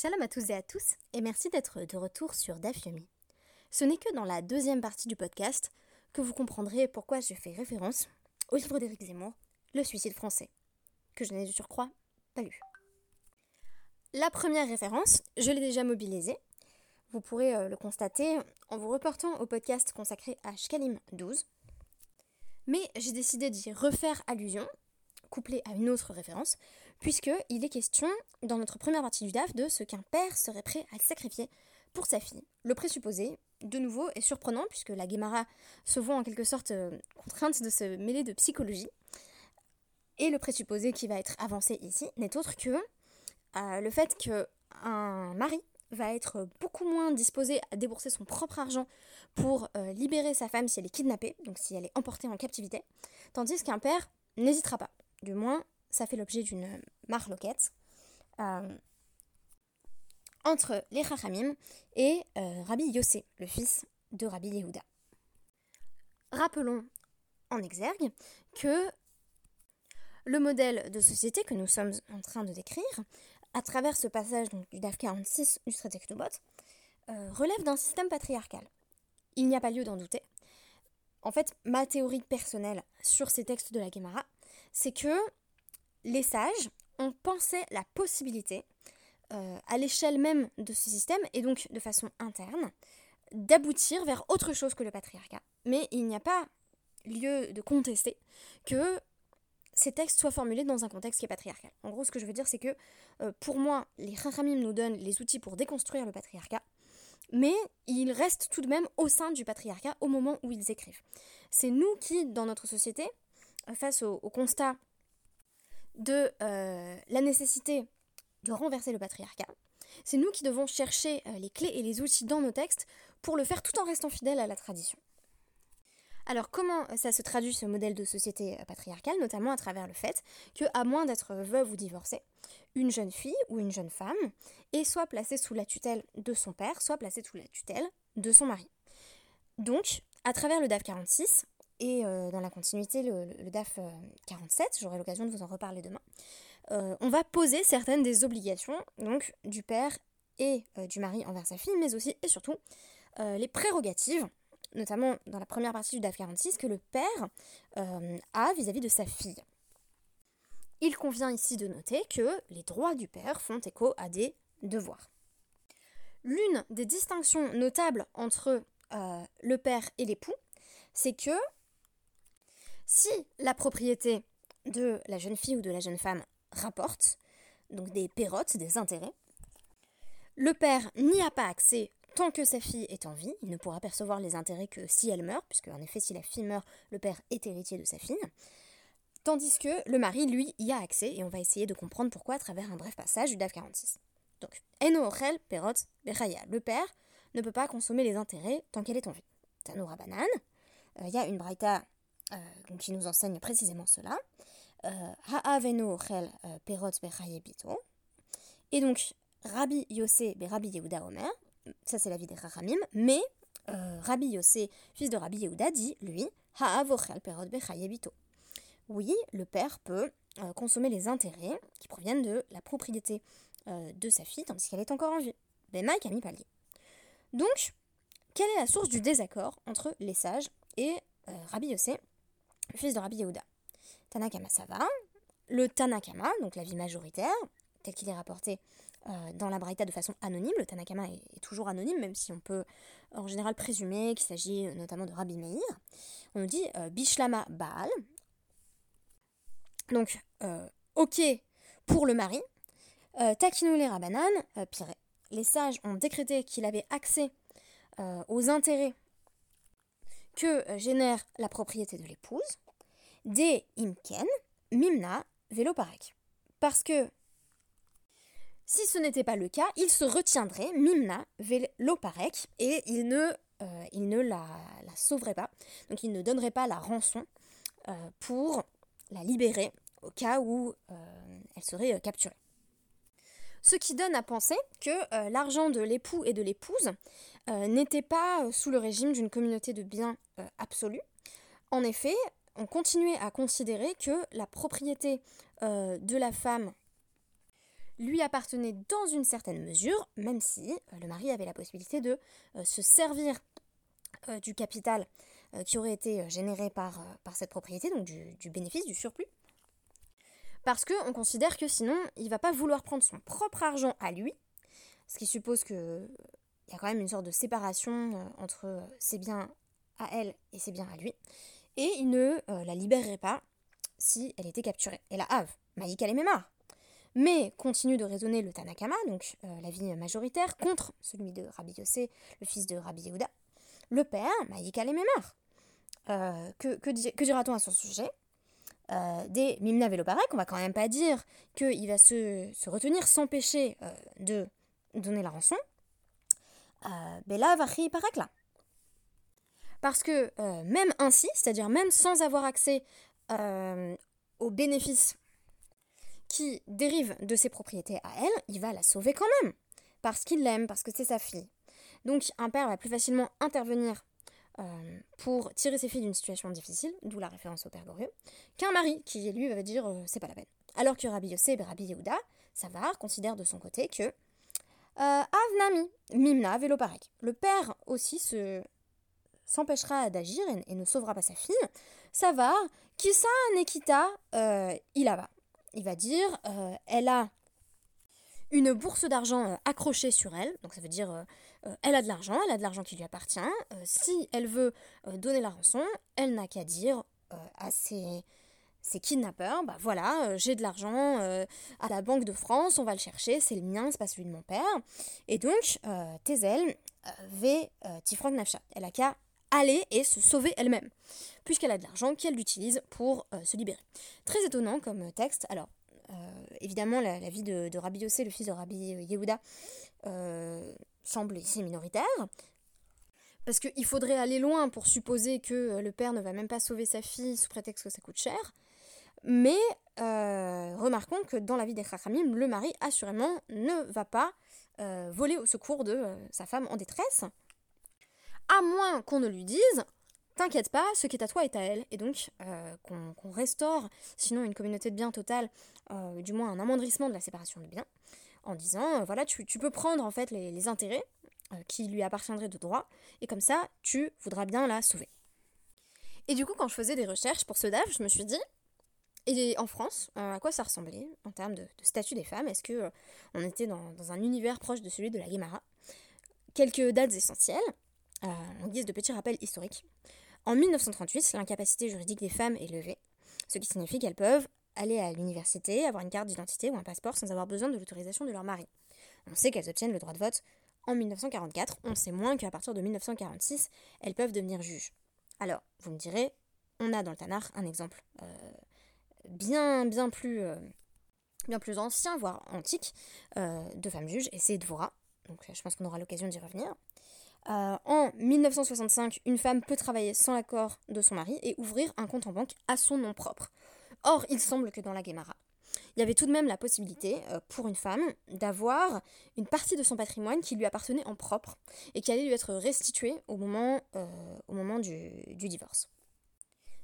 Shalom à tous et à tous, et merci d'être de retour sur Dafyomi. Ce n'est que dans la deuxième partie du podcast que vous comprendrez pourquoi je fais référence au livre d'Éric Zemmour, Le suicide français, que je n'ai de surcroît pas lu. La première référence, je l'ai déjà mobilisée. Vous pourrez euh, le constater en vous reportant au podcast consacré à Shkalim 12. Mais j'ai décidé d'y refaire allusion, couplé à une autre référence, puisqu'il est question, dans notre première partie du DAF, de ce qu'un père serait prêt à sacrifier pour sa fille. Le présupposé, de nouveau, est surprenant, puisque la Guémara se voit en quelque sorte euh, contrainte de se mêler de psychologie. Et le présupposé qui va être avancé ici n'est autre que euh, le fait qu'un mari va être beaucoup moins disposé à débourser son propre argent pour euh, libérer sa femme si elle est kidnappée, donc si elle est emportée en captivité, tandis qu'un père n'hésitera pas. Du moins, ça fait l'objet d'une marloquette euh, entre les Chachamim et euh, Rabbi Yossé, le fils de Rabbi Yehuda. Rappelons en exergue que le modèle de société que nous sommes en train de décrire, à travers ce passage du DAF 46 du traité euh, relève d'un système patriarcal. Il n'y a pas lieu d'en douter. En fait, ma théorie personnelle sur ces textes de la Gemara, c'est que les sages ont pensé la possibilité, euh, à l'échelle même de ce système, et donc de façon interne, d'aboutir vers autre chose que le patriarcat. Mais il n'y a pas lieu de contester que ces textes soient formulés dans un contexte qui est patriarcal. En gros, ce que je veux dire, c'est que euh, pour moi, les Chachamim nous donnent les outils pour déconstruire le patriarcat, mais ils restent tout de même au sein du patriarcat au moment où ils écrivent. C'est nous qui, dans notre société, face au constat de euh, la nécessité de renverser le patriarcat. C'est nous qui devons chercher euh, les clés et les outils dans nos textes pour le faire tout en restant fidèles à la tradition. Alors comment ça se traduit ce modèle de société euh, patriarcale, notamment à travers le fait que, à moins d'être veuve ou divorcée, une jeune fille ou une jeune femme est soit placée sous la tutelle de son père, soit placée sous la tutelle de son mari. Donc, à travers le DAF 46, et euh, dans la continuité, le, DAF 47, euh, j'aurai l'occasion de vous en reparler demain, euh, on va poser certaines des obligations donc du père et du mari envers sa fille, mais aussi et surtout les prérogatives, notamment dans la première partie du DAF 46, que le père a vis-à-vis de sa fille. Il convient ici de noter que les droits du père font écho à des devoirs. L'une des distinctions notables entre le père et l'époux, c'est que si la propriété de la jeune fille ou de la jeune femme rapporte, donc des pérotes, des intérêts, le père n'y a pas accès tant que sa fille est en vie, il ne pourra percevoir les intérêts que si elle meurt, puisque en effet si la fille meurt, le père est héritier de sa fille, tandis que le mari, lui, y a accès, et on va essayer de comprendre pourquoi à travers un bref passage du DAF 46. Donc, Eno Ochel, Perot, Beraya, le père ne peut pas consommer les intérêts tant qu'elle est en vie. Tanoura Banane, euh, il y a une braïta euh, qui nous enseigne précisément cela. Euh, Ha'aveno chel euh, perot. Et donc, Rabbi Yossé be Rabbi Yehuda Omer, ça c'est la vie des Rachamim, mais Rabbi Yossé, fils de Rabbi Yehuda, dit, lui, perot. Oui, le père peut consommer les intérêts qui proviennent de la propriété de sa fille tandis qu'elle est encore en vie. Bema Kami Pali. Donc, quelle est la source du désaccord entre les sages et Rabbi Yossé fils de Rabbi Yehuda. Tanakama Sava, le Tanakama, donc la vie majoritaire, tel qu'il est rapporté euh, dans la Braïta de façon anonyme, le Tanakama est, toujours anonyme, même si on peut en général présumer qu'il s'agit euh, notamment de Rabbi Meir. On nous dit euh, Bishlama Baal. Donc, ok pour le mari. Takinou les Rabanan, pire. Les sages ont décrété qu'il avait accès aux intérêts que génère la propriété de l'épouse, des imken, mimna, veloparek. Parce que si ce n'était pas le cas, il se retiendrait, mimna, veloparek, et il ne, euh, la, sauverait pas. Donc il ne donnerait pas la rançon euh, pour la libérer au cas où euh, elle serait capturée. Ce qui donne à penser que l'argent de l'époux et de l'épouse euh, n'était pas euh, sous le régime d'une communauté de biens euh, absolue. En effet, on continuait à considérer que la propriété de la femme lui appartenait dans une certaine mesure, même si le mari avait la possibilité de se servir du capital qui aurait été généré par, cette propriété, donc du bénéfice, du surplus. Parce qu'on considère que sinon, il va pas vouloir prendre son propre argent à lui, ce qui suppose qu'il y a quand même une sorte de séparation entre ses biens à elle et ses biens à lui, et il ne la libérerait pas si elle était capturée. Et la Have, mémoires. Mais continue de raisonner le Tanakama, donc euh, l'avis majoritaire, contre celui de Rabbi Yossé, le fils de Rabbi Yehuda. Le père. Euh, que, que, dira-t-on à son sujet? Euh, Des Mimna Veloparek, on va quand même pas dire qu'il va se, se, retenir, s'empêcher de donner la rançon. Bella Vachi là. Parce que même ainsi, c'est-à-dire même sans avoir accès euh, aux bénéfices qui dérivent de ses propriétés à elle, il va la sauver quand même. Parce qu'il l'aime, parce que c'est sa fille. Donc un père va plus facilement intervenir euh, pour tirer ses filles d'une situation difficile, d'où la référence au père glorieux, qu'un mari qui, lui, va dire euh, c'est pas la peine. Alors que Rabbi Yosef et Rabbi Yehuda, Savar, considère de son côté que Avnami, Mimna, Veloparek. Le père aussi se s'empêchera d'agir et, ne sauvera pas sa fille, ça va, Kisa Nekita, euh, il va. Il va dire, euh, elle a une bourse d'argent euh, accrochée sur elle, donc ça veut dire, euh, elle a de l'argent, elle a de l'argent qui lui appartient. si elle veut donner la rançon, elle n'a qu'à dire à ses, ses, kidnappeurs, bah voilà, j'ai de l'argent à la Banque de France, on va le chercher, c'est le mien, c'est pas celui de mon père. Et donc, Tezel v Tifrank Nafsha, elle a qu'à aller et se sauver elle-même, puisqu'elle a de l'argent qu'elle utilise pour euh, se libérer. Très étonnant comme texte. Alors, euh, évidemment, la, vie de, Rabbi Yossé, le fils de Rabbi Yehuda, euh, semble ici minoritaire. Parce qu'il faudrait aller loin pour supposer que le père ne va même pas sauver sa fille sous prétexte que ça coûte cher. Mais remarquons que dans la vie des Chachamim, le mari, assurément, ne va pas voler au secours de sa femme en détresse à moins qu'on ne lui dise T'inquiète pas, ce qui est à toi est à elle. Et donc, euh, qu'on restaure, sinon une communauté de biens totale, euh, du moins un amoindrissement de la séparation de biens, en disant euh, Voilà, tu, peux prendre en fait les, intérêts qui lui appartiendraient de droit, et comme ça, tu voudras bien la sauver. Et du coup, quand je faisais des recherches pour ce DAF, je me suis dit et en France, à quoi ça ressemblait en termes de, statut des femmes? Est-ce que on était dans, un univers proche de celui de la Guémara? Quelques dates essentielles. Euh, en guise de petit rappel historique. En 1938, l'incapacité juridique des femmes est levée, ce qui signifie qu'elles peuvent aller à l'université, avoir une carte d'identité ou un passeport sans avoir besoin de l'autorisation de leur mari. On sait qu'elles obtiennent le droit de vote en 1944, on sait moins qu'à partir de 1946, elles peuvent devenir juges. Alors, vous me direz, on a dans le Tanar un exemple euh, bien, bien plus, euh, bien plus ancien, voire antique, de femmes juges, et c'est Dvora. Donc, je pense qu'on aura l'occasion d'y revenir. Euh, en 1965, une femme peut travailler sans l'accord de son mari et ouvrir un compte en banque à son nom propre. Or, il semble que dans la Guémara, il y avait tout de même la possibilité euh, pour une femme d'avoir une partie de son patrimoine qui lui appartenait en propre et qui allait lui être restituée au moment, euh, au moment du, divorce.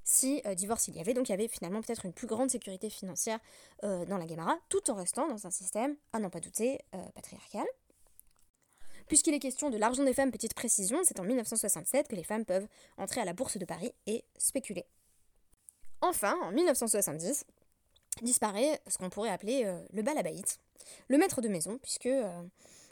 Si divorce il y avait, donc il y avait finalement peut-être une plus grande sécurité financière dans la Guémara, tout en restant dans un système, à n'en pas douter, patriarcal. Puisqu'il est question de l'argent des femmes, petite précision, c'est en 1967 que les femmes peuvent entrer à la bourse de Paris et spéculer. Enfin, en 1970, disparaît ce qu'on pourrait appeler euh, le balabaït, le maître de maison, puisque euh,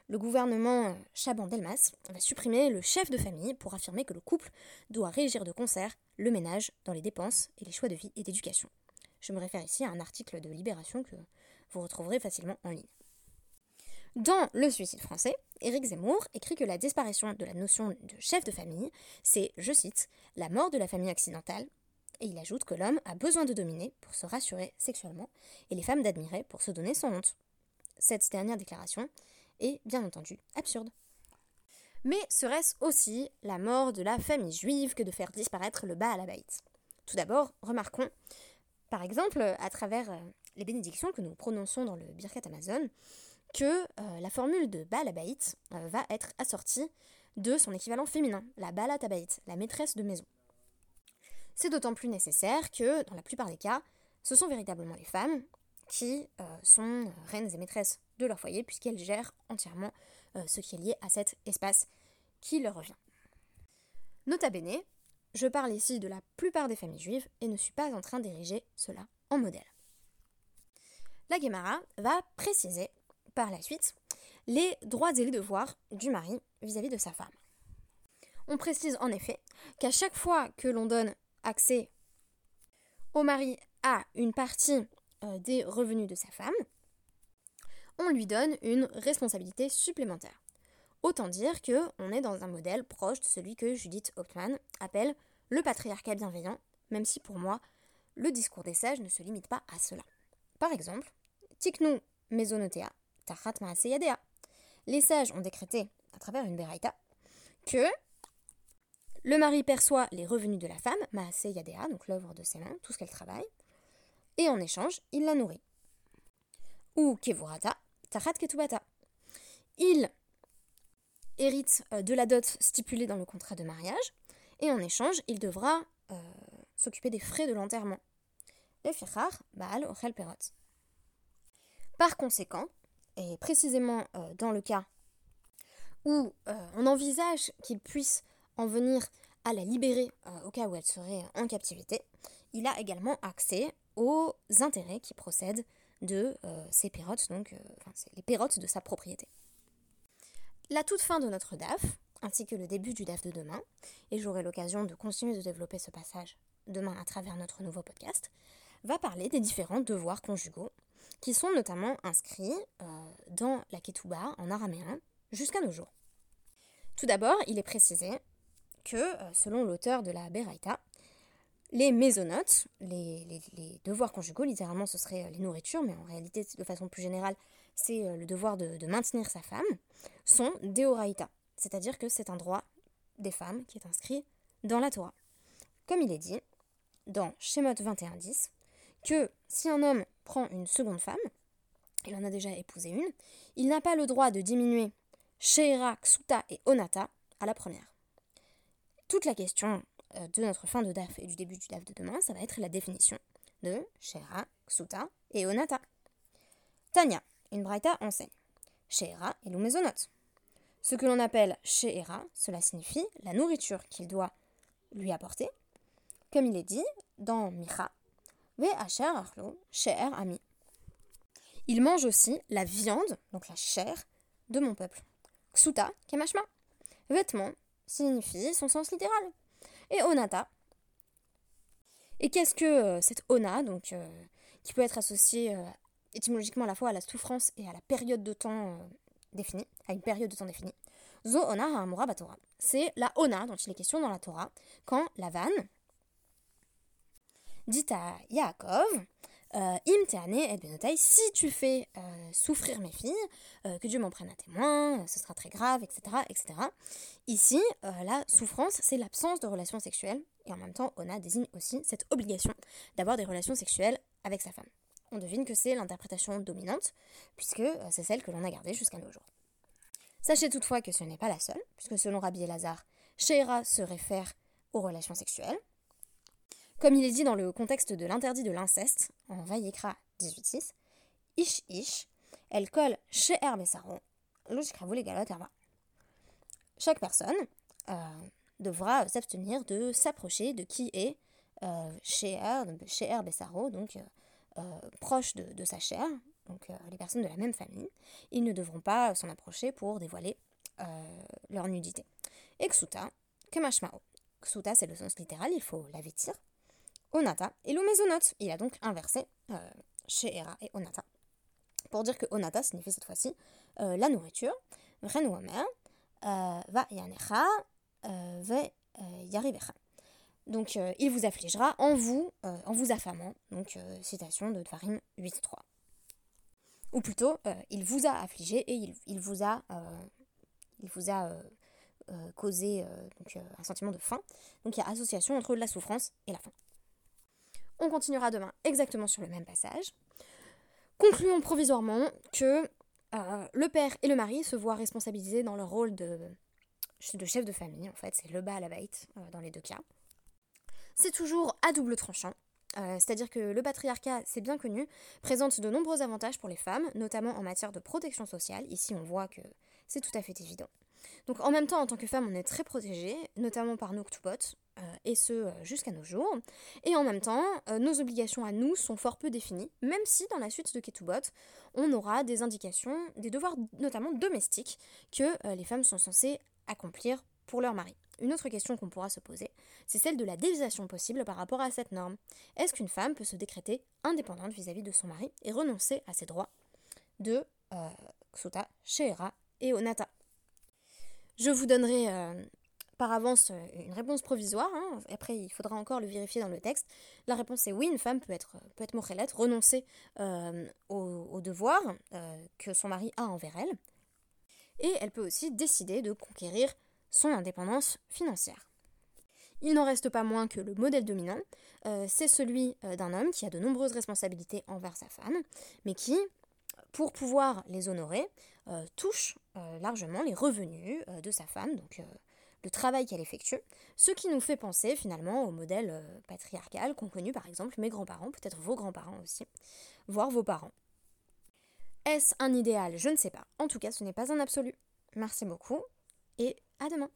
le gouvernement Chaban-Delmas va supprimer le chef de famille pour affirmer que le couple doit régir de concert le ménage dans les dépenses et les choix de vie et d'éducation. Je me réfère ici à un article de Libération que vous retrouverez facilement en ligne. Dans Le suicide français, Éric Zemmour écrit que la disparition de la notion de chef de famille, c'est, je cite, la mort de la famille occidentale, et il ajoute que l'homme a besoin de dominer pour se rassurer sexuellement, et les femmes d'admirer pour se donner son honte. Cette dernière déclaration est, bien entendu, absurde. Mais serait-ce aussi la mort de la famille juive que de faire disparaître le bas à la baït Tout d'abord, remarquons, par exemple, à travers euh, les bénédictions que nous prononçons dans le Birkat Amazon, que euh, la formule de Balabaït euh, va être assortie de son équivalent féminin, la Balatabaït, la maîtresse de maison. C'est d'autant plus nécessaire que, dans la plupart des cas, ce sont véritablement les femmes qui euh, sont reines et maîtresses de leur foyer, puisqu'elles gèrent entièrement ce qui est lié à cet espace qui leur revient. Nota bene, je parle ici de la plupart des familles juives et ne suis pas en train d'ériger cela en modèle. La Gemara va préciser par la suite les droits et les devoirs du mari vis-à-vis de sa femme. On précise en effet qu'à chaque fois que l'on donne accès au mari à une partie euh, des revenus de sa femme, on lui donne une responsabilité supplémentaire. Autant dire que on est dans un modèle proche de celui que Judith Hauptmann appelle le patriarcat bienveillant, même si pour moi, le discours des sages ne se limite pas à cela. Par exemple, Tiknu Mesonotea, Tachat Maaseyadea. Les sages ont décrété, à travers une Beraïta, que le mari perçoit les revenus de la femme, Maaseyadea, donc l'œuvre de ses mains, tout ce qu'elle travaille, et en échange, il la nourrit. Ou Kevurata, Tachat Ketubata. Il hérite euh, de la dot stipulée dans le contrat de mariage, et en échange, il devra euh, s'occuper des frais de l'enterrement. Baal Ochel Perot. Par conséquent, et précisément euh, dans le cas où on envisage qu'il puisse en venir à la libérer au cas où elle serait en captivité, il a également accès aux intérêts qui procèdent de ces pérotes, donc les pérotes de sa propriété la toute fin de notre DAF, ainsi que le début du DAF de demain, et j'aurai l'occasion de continuer de développer ce passage demain à travers notre nouveau podcast, va parler des différents devoirs conjugaux qui sont notamment inscrits euh, dans la Ketouba en araméen jusqu'à nos jours. Tout d'abord, il est précisé que, euh, selon l'auteur de la Beraïta, les mésonotes, les, les, devoirs conjugaux, littéralement ce serait euh, les nourritures, mais en réalité, de façon plus générale, c'est euh, le devoir de, maintenir sa femme, sont deoraita, c'est-à-dire que c'est un droit des femmes qui est inscrit dans la Torah. Comme il est dit dans Shemot 21.10, que si un homme prend une seconde femme, il en a déjà épousé une, il n'a pas le droit de diminuer Sheira, Ksuta et Onata à la première. Toute la question euh, de notre fin de DAF et du début du DAF de demain, ça va être la définition de Sheira, Ksuta et Onata. Tanya, une braïta enseigne. She'era et l'oumezonot. Ce que l'on appelle She'era, cela signifie la nourriture qu'il doit lui apporter, comme il est dit dans Micha, Ve asher arlo ami. Il mange aussi la viande, donc la chair, de mon peuple. Ksuta, kemashma. Vêtement signifie son sens littéral. Et onata. Et qu'est-ce que euh, cette ona, donc, euh, qui peut être associée euh, étymologiquement à la fois à la souffrance et à la période de temps définie, à une période de temps définie. Zo ona batora. C'est la ona dont il est question dans la Torah, quand la vanne dit à Yaakov euh, Im et benotai, si tu fais euh, souffrir mes filles, que Dieu m'en prenne à témoin, ce sera très grave, etc. etc. Ici, la souffrance, c'est l'absence de relations sexuelles, et en même temps, Ona désigne aussi cette obligation d'avoir des relations sexuelles avec sa femme on devine que c'est l'interprétation dominante, puisque euh, c'est celle que l'on a gardée jusqu'à nos jours. Sachez toutefois que ce n'est pas la seule, puisque selon Rabbi Elazar, Sheira se réfère aux relations sexuelles. Comme il est dit dans le contexte de l'interdit de l'inceste, en Vayikra 18.6, Ish Ish, elle colle Besaro, les Chaque personne euh, devra s'abstenir de s'approcher de qui est euh, Besaro, donc euh, euh, proches de, sa chair, donc les personnes de la même famille, ils ne devront pas s'en approcher pour dévoiler leur nudité. Et Ksuta, Kemashmao. Ksuta, c'est le sens littéral, il faut la vêtir. Onata et l'Omezonot. Il a donc inversé chez Era et Onata. Pour dire que Onata signifie cette fois-ci la nourriture. Renuomer, va yanecha, ve yarivecha. Donc euh, il vous affligera en vous, euh, en vous affamant. Donc euh, citation de Dvarim 8.3. Ou plutôt, il vous a affligé et il, vous a, il vous a causé un sentiment de faim. Donc il y a association entre la souffrance et la faim. On continuera demain exactement sur le même passage. Concluons provisoirement que le père et le mari se voient responsabilisés dans leur rôle de, de chef de famille. En fait, c'est le bas à la bête dans les deux cas c'est toujours à double tranchant. C'est-à-dire que le patriarcat, c'est bien connu, présente de nombreux avantages pour les femmes, notamment en matière de protection sociale. Ici, on voit que c'est tout à fait évident. Donc en même temps, en tant que femme, on est très protégée, notamment par euh, et ce euh, jusqu'à nos jours. Et en même temps, euh, nos obligations à nous sont fort peu définies, même si dans la suite de Ketubot, on aura des indications, des devoirs notamment domestiques, que les femmes sont censées accomplir pour leur mari. Une autre question qu'on pourra se poser, c'est celle de la déviation possible par rapport à cette norme. Est-ce qu'une femme peut se décréter indépendante vis-à-vis de son mari et renoncer à ses droits de euh, Ksuta, Sheera et Onata? Je vous donnerai par avance euh, une réponse provisoire. Hein. Après, il faudra encore le vérifier dans le texte. La réponse est oui, une femme peut être, peut être renoncer euh, au, euh, que son mari a envers elle. Et elle peut aussi décider de conquérir son indépendance financière. Il n'en reste pas moins que le modèle dominant, c'est celui d'un homme qui a de nombreuses responsabilités envers sa femme, mais qui, pour pouvoir les honorer, touche largement les revenus de sa femme, donc le travail qu'elle effectue, ce qui nous fait penser finalement au modèle euh, patriarcal qu'ont connu par exemple mes grands-parents, peut-être vos grands-parents aussi, voire vos parents. Est-ce un idéal? Je ne sais pas. En tout cas, ce n'est pas un absolu. Merci beaucoup et à demain.